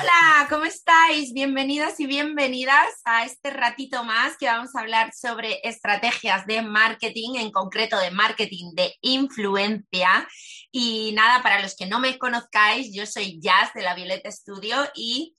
Hola, ¿cómo estáis? Bienvenidos y bienvenidas a este ratito más que vamos a hablar sobre estrategias de marketing, en concreto de marketing de influencia. Y nada, para los que no me conozcáis, yo soy Jazz de la Violeta Studio y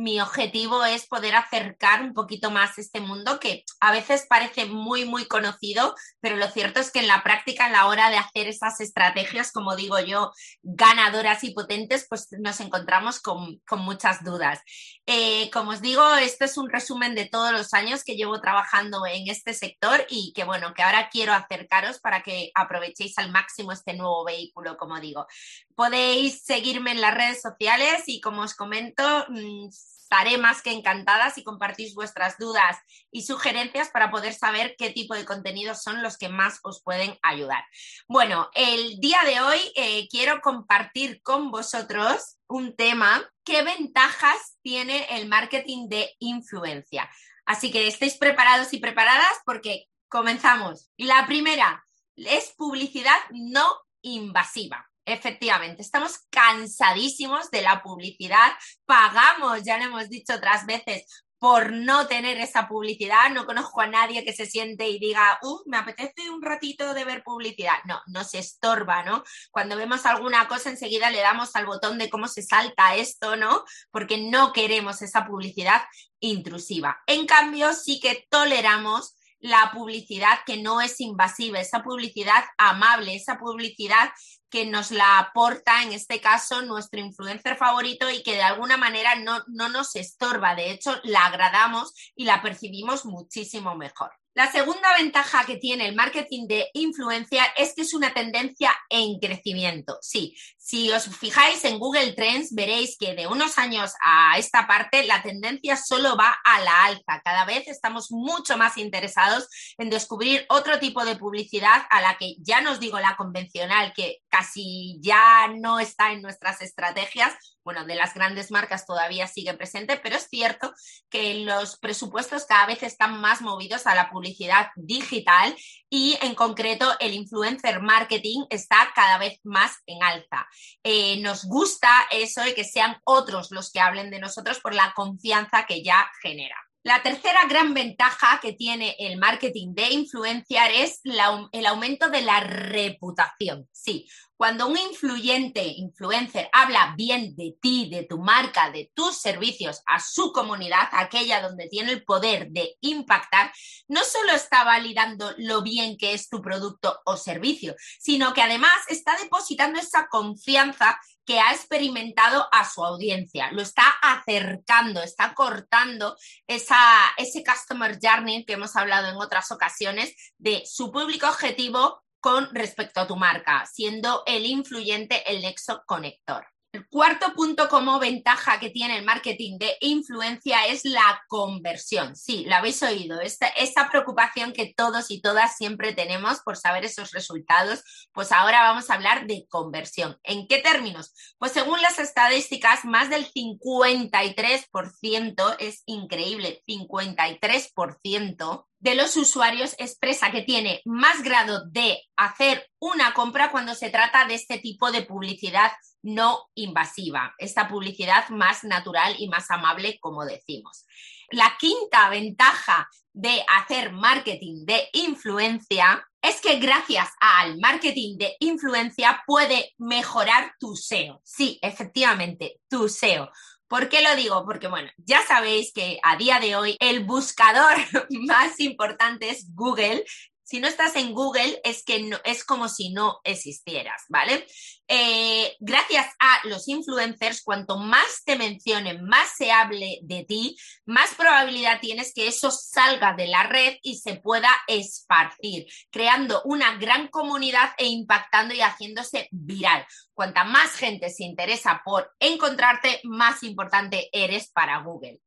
mi objetivo es poder acercar un poquito más este mundo que a veces parece muy, muy conocido, pero lo cierto es que en la práctica, en la hora de hacer esas estrategias, como digo yo, ganadoras y potentes, pues nos encontramos con, muchas dudas. Eh, como os digo, este es un resumen de todos los años que llevo trabajando en este sector y que bueno, que ahora quiero acercaros para que aprovechéis al máximo este nuevo vehículo, como digo. Podéis seguirme en las redes sociales y como os comento, mm, estaré más que encantada si compartís vuestras dudas y sugerencias para poder saber qué tipo de contenidos son los que más os pueden ayudar. Bueno, el día de hoy eh, quiero compartir con vosotros un tema, qué ventajas tiene el marketing de influencia. Así que estéis preparados y preparadas porque comenzamos. La primera es publicidad no invasiva. Efectivamente, estamos cansadísimos de la publicidad, pagamos, ya lo hemos dicho otras veces, por no tener esa publicidad. No conozco a nadie que se siente y diga, uh, me apetece un ratito de ver publicidad. No, no se estorba, ¿no? Cuando vemos alguna cosa, enseguida le damos al botón de cómo se salta esto, ¿no? Porque no queremos esa publicidad intrusiva. En cambio, sí que toleramos la publicidad que no es invasiva, esa publicidad amable, esa publicidad que nos la aporta, en este caso, nuestro influencer favorito y que de alguna manera no, no nos estorba. De hecho, la agradamos y la percibimos muchísimo mejor. La segunda ventaja que tiene el marketing de influencia es que es una tendencia en crecimiento. Sí, si os fijáis en Google Trends, veréis que de unos años a esta parte la tendencia solo va a la alza. Cada vez estamos mucho más interesados en descubrir otro tipo de publicidad a la que ya nos digo la convencional, que casi ya no está en nuestras estrategias, bueno, de las grandes marcas todavía sigue presente, pero es cierto que los presupuestos cada vez están más movidos a la publicidad digital y en concreto el influencer marketing está cada vez más en alza. Eh, nos gusta eso y que sean otros los que hablen de nosotros por la confianza que ya genera. La tercera gran ventaja que tiene el marketing de influenciar es el aumento de la reputación. Sí, cuando un influyente, influencer, habla bien de ti, de tu marca, de tus servicios a su comunidad, aquella donde tiene el poder de impactar, no solo está validando lo bien que es tu producto o servicio, sino que además está depositando esa confianza que ha experimentado a su audiencia, lo está acercando, está cortando esa, ese customer journey que hemos hablado en otras ocasiones de su público objetivo con respecto a tu marca, siendo el influyente el nexo conector. El cuarto punto como ventaja que tiene el marketing de influencia es la conversión. Sí, la habéis oído, esta, esa preocupación que todos y todas siempre tenemos por saber esos resultados, pues ahora vamos a hablar de conversión. ¿En qué términos? Pues según las estadísticas, más del 53%, es increíble, 53% de los usuarios expresa que tiene más grado de hacer una compra cuando se trata de este tipo de publicidad no invasiva, esta publicidad más natural y más amable, como decimos. La quinta ventaja de hacer marketing de influencia es que gracias al marketing de influencia puede mejorar tu SEO. Sí, efectivamente, tu SEO. ¿Por qué lo digo? Porque, bueno, ya sabéis que a día de hoy el buscador más importante es Google si no estás en Google es que no, es como si no existieras, ¿vale? Eh, gracias a los influencers, cuanto más te mencionen, más se hable de ti, más probabilidad tienes que eso salga de la red y se pueda esparcir, creando una gran comunidad e impactando y haciéndose viral. Cuanta más gente se interesa por encontrarte, más importante eres para Google.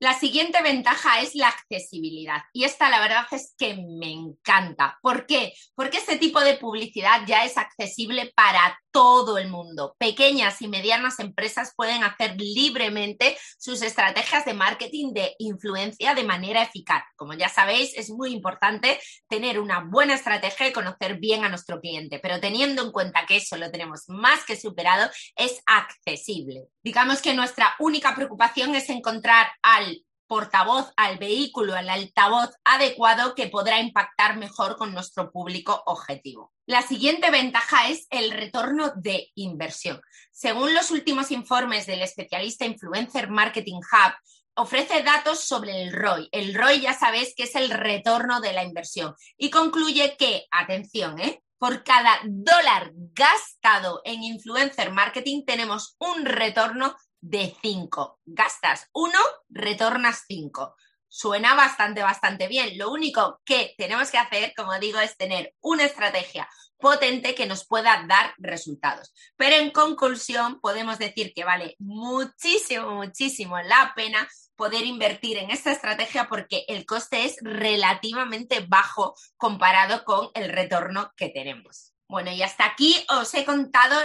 La siguiente ventaja es la accesibilidad y esta la verdad es que me encanta. ¿Por qué? Porque este tipo de publicidad ya es accesible para todo el mundo. Pequeñas y medianas empresas pueden hacer libremente sus estrategias de marketing de influencia de manera eficaz. Como ya sabéis, es muy importante tener una buena estrategia y conocer bien a nuestro cliente, pero teniendo en cuenta que eso lo tenemos más que superado, es accesible. Digamos que nuestra única preocupación es encontrar al portavoz, al vehículo, al altavoz adecuado que podrá impactar mejor con nuestro público objetivo. La siguiente ventaja es el retorno de inversión. Según los últimos informes del especialista Influencer Marketing Hub, ofrece datos sobre el ROI. El ROI ya sabéis que es el retorno de la inversión y concluye que, atención, ¿eh? por cada dólar gastado en influencer marketing tenemos un retorno de 5. Gastas 1, retornas 5. Suena bastante, bastante bien. Lo único que tenemos que hacer, como digo, es tener una estrategia potente que nos pueda dar resultados. Pero en conclusión, podemos decir que vale muchísimo, muchísimo la pena poder invertir en esta estrategia porque el coste es relativamente bajo comparado con el retorno que tenemos. Bueno, y hasta aquí os he contado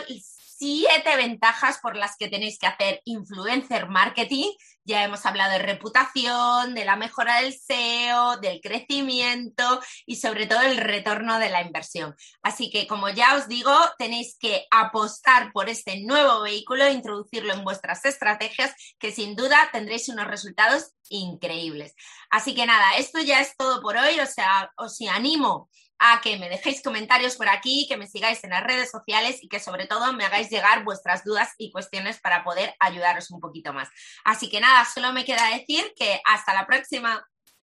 siete ventajas por las que tenéis que hacer influencer marketing. Ya hemos hablado de reputación, de la mejora del SEO, del crecimiento y sobre todo el retorno de la inversión. Así que, como ya os digo, tenéis que apostar por este nuevo vehículo, introducirlo en vuestras estrategias, que sin duda tendréis unos resultados increíbles. Así que nada, esto ya es todo por hoy. O sea, os animo a que me dejéis comentarios por aquí, que me sigáis en las redes sociales y que sobre todo me hagáis llegar vuestras dudas y cuestiones para poder ayudaros un poquito más. Así que nada, solo me queda decir que hasta la próxima.